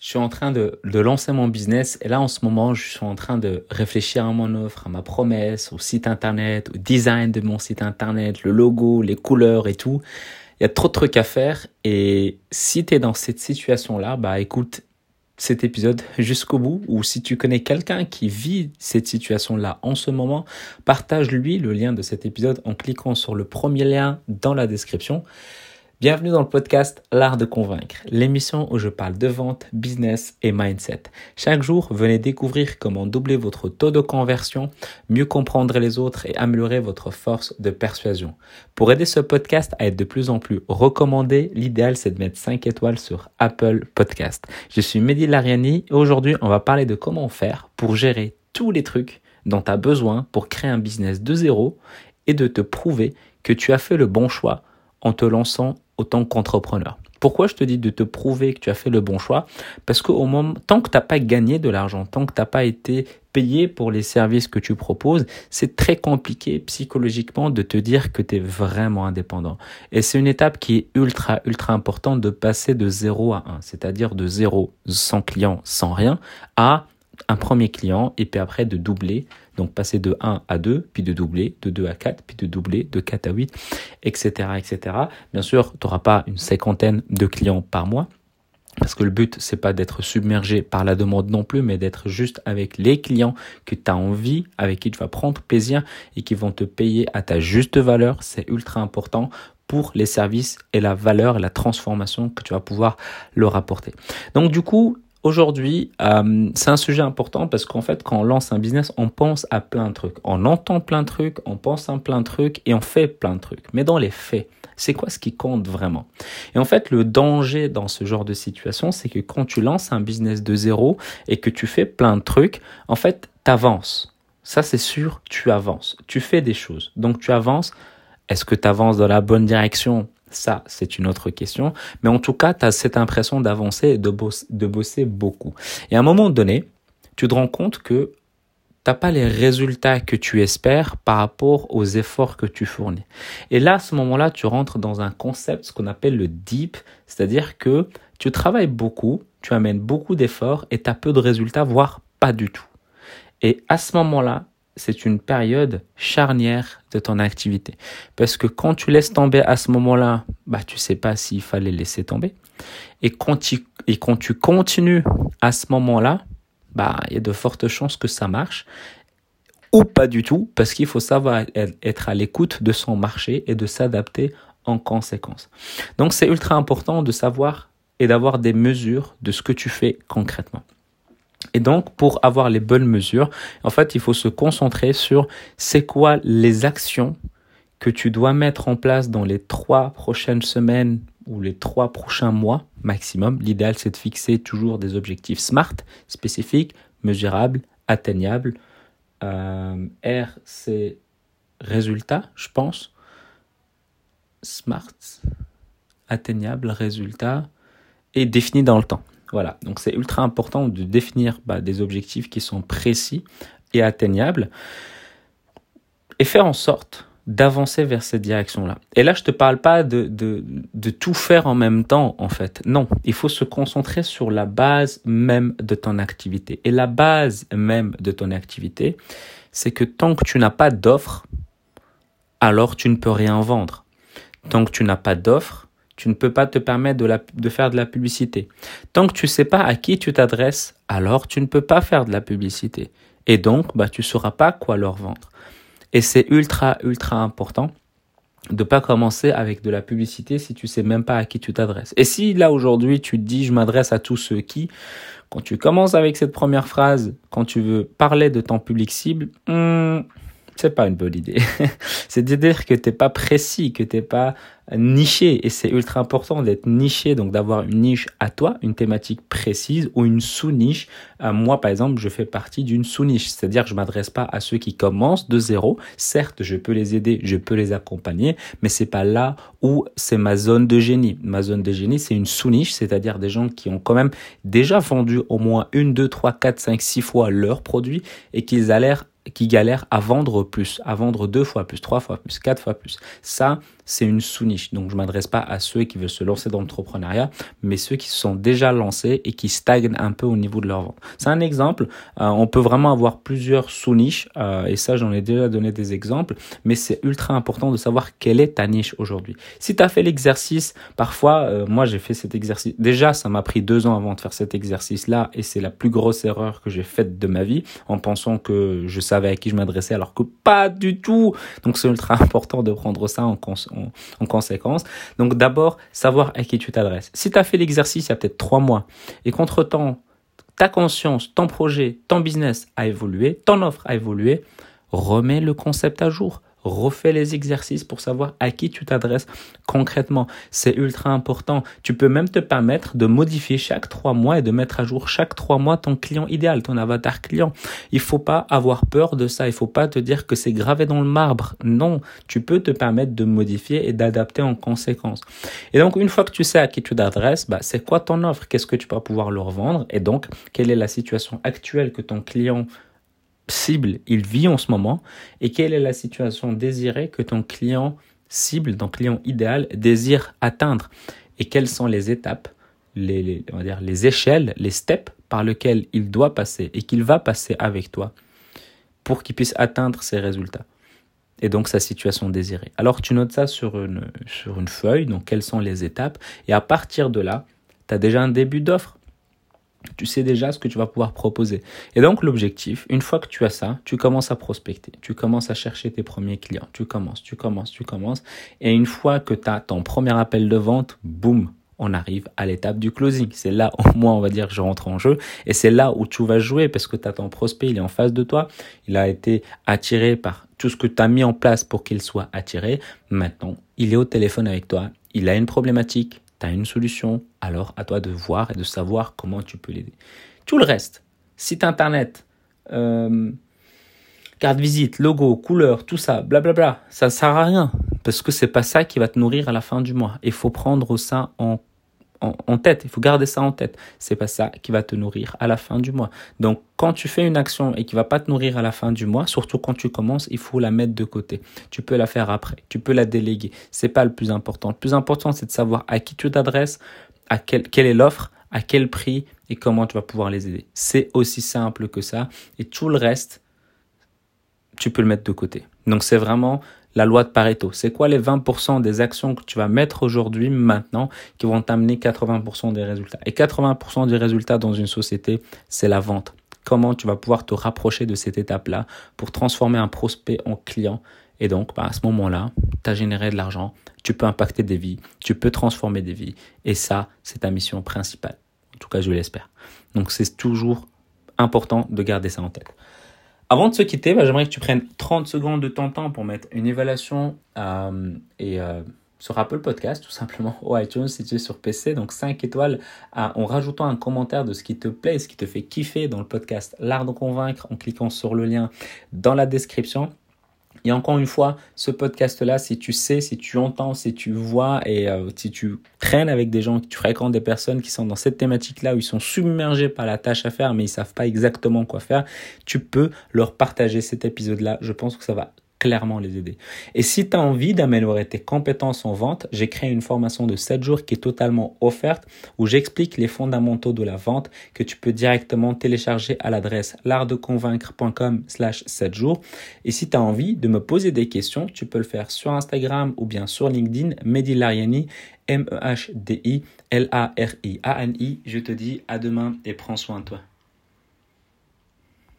je suis en train de, de, lancer mon business et là en ce moment je suis en train de réfléchir à mon offre, à ma promesse, au site internet, au design de mon site internet, le logo, les couleurs et tout. Il y a trop de trucs à faire et si tu es dans cette situation là, bah écoute cet épisode jusqu'au bout ou si tu connais quelqu'un qui vit cette situation là en ce moment, partage lui le lien de cet épisode en cliquant sur le premier lien dans la description. Bienvenue dans le podcast L'Art de Convaincre, l'émission où je parle de vente, business et mindset. Chaque jour, venez découvrir comment doubler votre taux de conversion, mieux comprendre les autres et améliorer votre force de persuasion. Pour aider ce podcast à être de plus en plus recommandé, l'idéal c'est de mettre 5 étoiles sur Apple Podcast. Je suis Mehdi Lariani et aujourd'hui on va parler de comment faire pour gérer tous les trucs dont tu as besoin pour créer un business de zéro et de te prouver que tu as fait le bon choix en te lançant autant qu'entrepreneur. Pourquoi je te dis de te prouver que tu as fait le bon choix? Parce qu'au moment, tant que tu n'as pas gagné de l'argent, tant que tu n'as pas été payé pour les services que tu proposes, c'est très compliqué psychologiquement de te dire que tu es vraiment indépendant. Et c'est une étape qui est ultra, ultra importante de passer de 0 à 1, c'est-à-dire de 0 sans client, sans rien, à un premier client et puis après de doubler donc passer de 1 à 2, puis de doubler, de 2 à 4, puis de doubler, de 4 à 8, etc. etc. Bien sûr, tu n'auras pas une cinquantaine de clients par mois. Parce que le but, c'est pas d'être submergé par la demande non plus, mais d'être juste avec les clients que tu as envie, avec qui tu vas prendre plaisir et qui vont te payer à ta juste valeur. C'est ultra important pour les services et la valeur et la transformation que tu vas pouvoir leur apporter. Donc du coup, Aujourd'hui, euh, c'est un sujet important parce qu'en fait, quand on lance un business, on pense à plein de trucs. On entend plein de trucs, on pense à plein de trucs et on fait plein de trucs. Mais dans les faits, c'est quoi ce qui compte vraiment? Et en fait, le danger dans ce genre de situation, c'est que quand tu lances un business de zéro et que tu fais plein de trucs, en fait, tu avances. Ça, c'est sûr, tu avances. Tu fais des choses. Donc, tu avances. Est-ce que tu avances dans la bonne direction? Ça, c'est une autre question. Mais en tout cas, tu as cette impression d'avancer et de, bosser beaucoup. Et à un moment donné, tu te rends compte que t'as pas les résultats que tu espères par rapport aux efforts que tu fournis. Et là, à ce moment-là, tu rentres dans un concept, ce qu'on appelle le deep, c'est-à-dire que tu travailles beaucoup, tu amènes beaucoup d'efforts et tu as peu de résultats, voire pas du tout. Et à ce moment-là, c'est une période charnière de ton activité. Parce que quand tu laisses tomber à ce moment-là, bah, tu sais pas s'il fallait laisser tomber. Et quand tu, et quand tu continues à ce moment-là, bah, il y a de fortes chances que ça marche. Ou pas du tout, parce qu'il faut savoir être à l'écoute de son marché et de s'adapter en conséquence. Donc c'est ultra important de savoir et d'avoir des mesures de ce que tu fais concrètement. Et donc, pour avoir les bonnes mesures, en fait, il faut se concentrer sur c'est quoi les actions que tu dois mettre en place dans les trois prochaines semaines ou les trois prochains mois maximum. L'idéal, c'est de fixer toujours des objectifs SMART, spécifiques, mesurables, atteignables. Euh, R, c'est résultat, je pense. SMART, atteignable, résultat, et défini dans le temps. Voilà, donc c'est ultra important de définir bah, des objectifs qui sont précis et atteignables et faire en sorte d'avancer vers cette direction-là. Et là, je te parle pas de, de, de tout faire en même temps, en fait. Non, il faut se concentrer sur la base même de ton activité. Et la base même de ton activité, c'est que tant que tu n'as pas d'offre, alors tu ne peux rien vendre. Tant que tu n'as pas d'offre, tu ne peux pas te permettre de, faire de la publicité. Tant que tu ne sais pas à qui tu t'adresses, alors tu ne peux pas faire de la publicité. Et donc, bah, tu ne sauras pas quoi leur vendre. Et c'est ultra, ultra important de pas commencer avec de la publicité si tu sais même pas à qui tu t'adresses. Et si là aujourd'hui tu te dis je m'adresse à tous ceux qui, quand tu commences avec cette première phrase, quand tu veux parler de ton public cible, hmm, c'est pas une bonne idée. c'est de dire que t'es pas précis, que t'es pas niché. Et c'est ultra important d'être niché, donc d'avoir une niche à toi, une thématique précise ou une sous-niche. Euh, moi, par exemple, je fais partie d'une sous-niche. C'est-à-dire que je m'adresse pas à ceux qui commencent de zéro. Certes, je peux les aider, je peux les accompagner, mais c'est pas là où c'est ma zone de génie. Ma zone de génie, c'est une sous-niche, c'est-à-dire des gens qui ont quand même déjà vendu au moins une, deux, trois, quatre, cinq, six fois leurs produits et qu'ils a l'air qui galèrent à vendre plus, à vendre deux fois plus, trois fois plus, quatre fois plus. Ça, c'est une sous-niche. Donc, je m'adresse pas à ceux qui veulent se lancer dans l'entrepreneuriat, mais ceux qui se sont déjà lancés et qui stagnent un peu au niveau de leur vente. C'est un exemple. Euh, on peut vraiment avoir plusieurs sous-niches, euh, et ça, j'en ai déjà donné des exemples, mais c'est ultra important de savoir quelle est ta niche aujourd'hui. Si tu as fait l'exercice, parfois, euh, moi, j'ai fait cet exercice. Déjà, ça m'a pris deux ans avant de faire cet exercice-là, et c'est la plus grosse erreur que j'ai faite de ma vie, en pensant que je savais à qui je m'adressais, alors que pas du tout. Donc, c'est ultra important de prendre ça en, en en, conséquence. Donc d'abord, savoir à qui tu t'adresses. Si tu as fait l'exercice il y a peut-être trois mois et qu'entre-temps, ta conscience, ton projet, ton business a évolué, ton offre a évolué, remets le concept à jour refais les exercices pour savoir à qui tu t'adresses concrètement. C'est ultra important. Tu peux même te permettre de modifier chaque trois mois et de mettre à jour chaque trois mois ton client idéal, ton avatar client. Il faut pas avoir peur de ça. Il faut pas te dire que c'est gravé dans le marbre. Non, tu peux te permettre de modifier et d'adapter en conséquence. Et donc, une fois que tu sais à qui tu t'adresses, bah, c'est quoi ton offre? Qu'est-ce que tu vas pouvoir leur vendre? Et donc, quelle est la situation actuelle que ton client cible il vit en ce moment et quelle est la situation désirée que ton client cible, ton client idéal désire atteindre et quelles sont les étapes, les, on va dire, les échelles, les steps par lesquels il doit passer et qu'il va passer avec toi pour qu'il puisse atteindre ses résultats et donc sa situation désirée. Alors tu notes ça sur une, sur une feuille, donc quelles sont les étapes, et à partir de là, tu as déjà un début d'offre tu sais déjà ce que tu vas pouvoir proposer. Et donc l'objectif, une fois que tu as ça, tu commences à prospecter, tu commences à chercher tes premiers clients, tu commences, tu commences, tu commences. Et une fois que tu as ton premier appel de vente, boum, on arrive à l'étape du closing. C'est là au moins on va dire je rentre en jeu et c'est là où tu vas jouer parce que tu as ton prospect, il est en face de toi, il a été attiré par tout ce que tu as mis en place pour qu'il soit attiré. Maintenant, il est au téléphone avec toi, il a une problématique, tu as une solution, alors à toi de voir et de savoir comment tu peux l'aider. Tout le reste, site internet, euh, carte visite, logo, couleur, tout ça, blablabla, bla bla, ça ne sert à rien parce que c'est pas ça qui va te nourrir à la fin du mois. Il faut prendre ça en en, tête. Il faut garder ça en tête. C'est pas ça qui va te nourrir à la fin du mois. Donc, quand tu fais une action et qui va pas te nourrir à la fin du mois, surtout quand tu commences, il faut la mettre de côté. Tu peux la faire après. Tu peux la déléguer. C'est pas le plus important. Le plus important, c'est de savoir à qui tu t'adresses, à quel, quelle est l'offre, à quel prix et comment tu vas pouvoir les aider. C'est aussi simple que ça. Et tout le reste, tu peux le mettre de côté. Donc, c'est vraiment la loi de Pareto. C'est quoi les 20% des actions que tu vas mettre aujourd'hui, maintenant, qui vont t'amener 80% des résultats? Et 80% des résultats dans une société, c'est la vente. Comment tu vas pouvoir te rapprocher de cette étape-là pour transformer un prospect en client? Et donc, bah, à ce moment-là, tu as généré de l'argent, tu peux impacter des vies, tu peux transformer des vies. Et ça, c'est ta mission principale. En tout cas, je l'espère. Donc, c'est toujours important de garder ça en tête. Avant de se quitter, bah, j'aimerais que tu prennes 30 secondes de ton temps pour mettre une évaluation euh, et, euh, sur Apple Podcast, tout simplement, ou iTunes si tu es sur PC. Donc 5 étoiles en rajoutant un commentaire de ce qui te plaît, ce qui te fait kiffer dans le podcast L'Art de Convaincre en cliquant sur le lien dans la description. Et encore une fois, ce podcast-là, si tu sais, si tu entends, si tu vois et euh, si tu traînes avec des gens, que tu fréquentes des personnes qui sont dans cette thématique-là où ils sont submergés par la tâche à faire mais ils savent pas exactement quoi faire, tu peux leur partager cet épisode-là. Je pense que ça va clairement les aider. Et si tu as envie d'améliorer tes compétences en vente, j'ai créé une formation de 7 jours qui est totalement offerte où j'explique les fondamentaux de la vente que tu peux directement télécharger à l'adresse l'artdeconvaincre.com slash 7 jours. Et si tu as envie de me poser des questions, tu peux le faire sur Instagram ou bien sur LinkedIn, Mehdi Lariani, M-E-H-D-I-L-A-R-I-A-N-I. Je te dis à demain et prends soin de toi.